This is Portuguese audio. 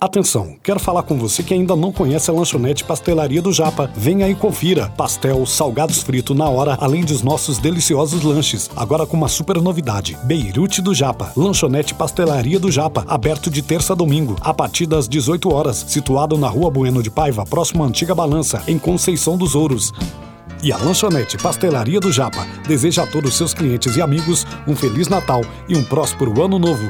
Atenção, quero falar com você que ainda não conhece a lanchonete Pastelaria do Japa. Venha e confira. Pastel, salgados frito na hora, além dos nossos deliciosos lanches. Agora com uma super novidade. Beirute do Japa. Lanchonete Pastelaria do Japa, aberto de terça a domingo, a partir das 18 horas, situado na Rua Bueno de Paiva, próximo à Antiga Balança, em Conceição dos Ouros. E a lanchonete Pastelaria do Japa deseja a todos seus clientes e amigos um feliz Natal e um próspero ano novo.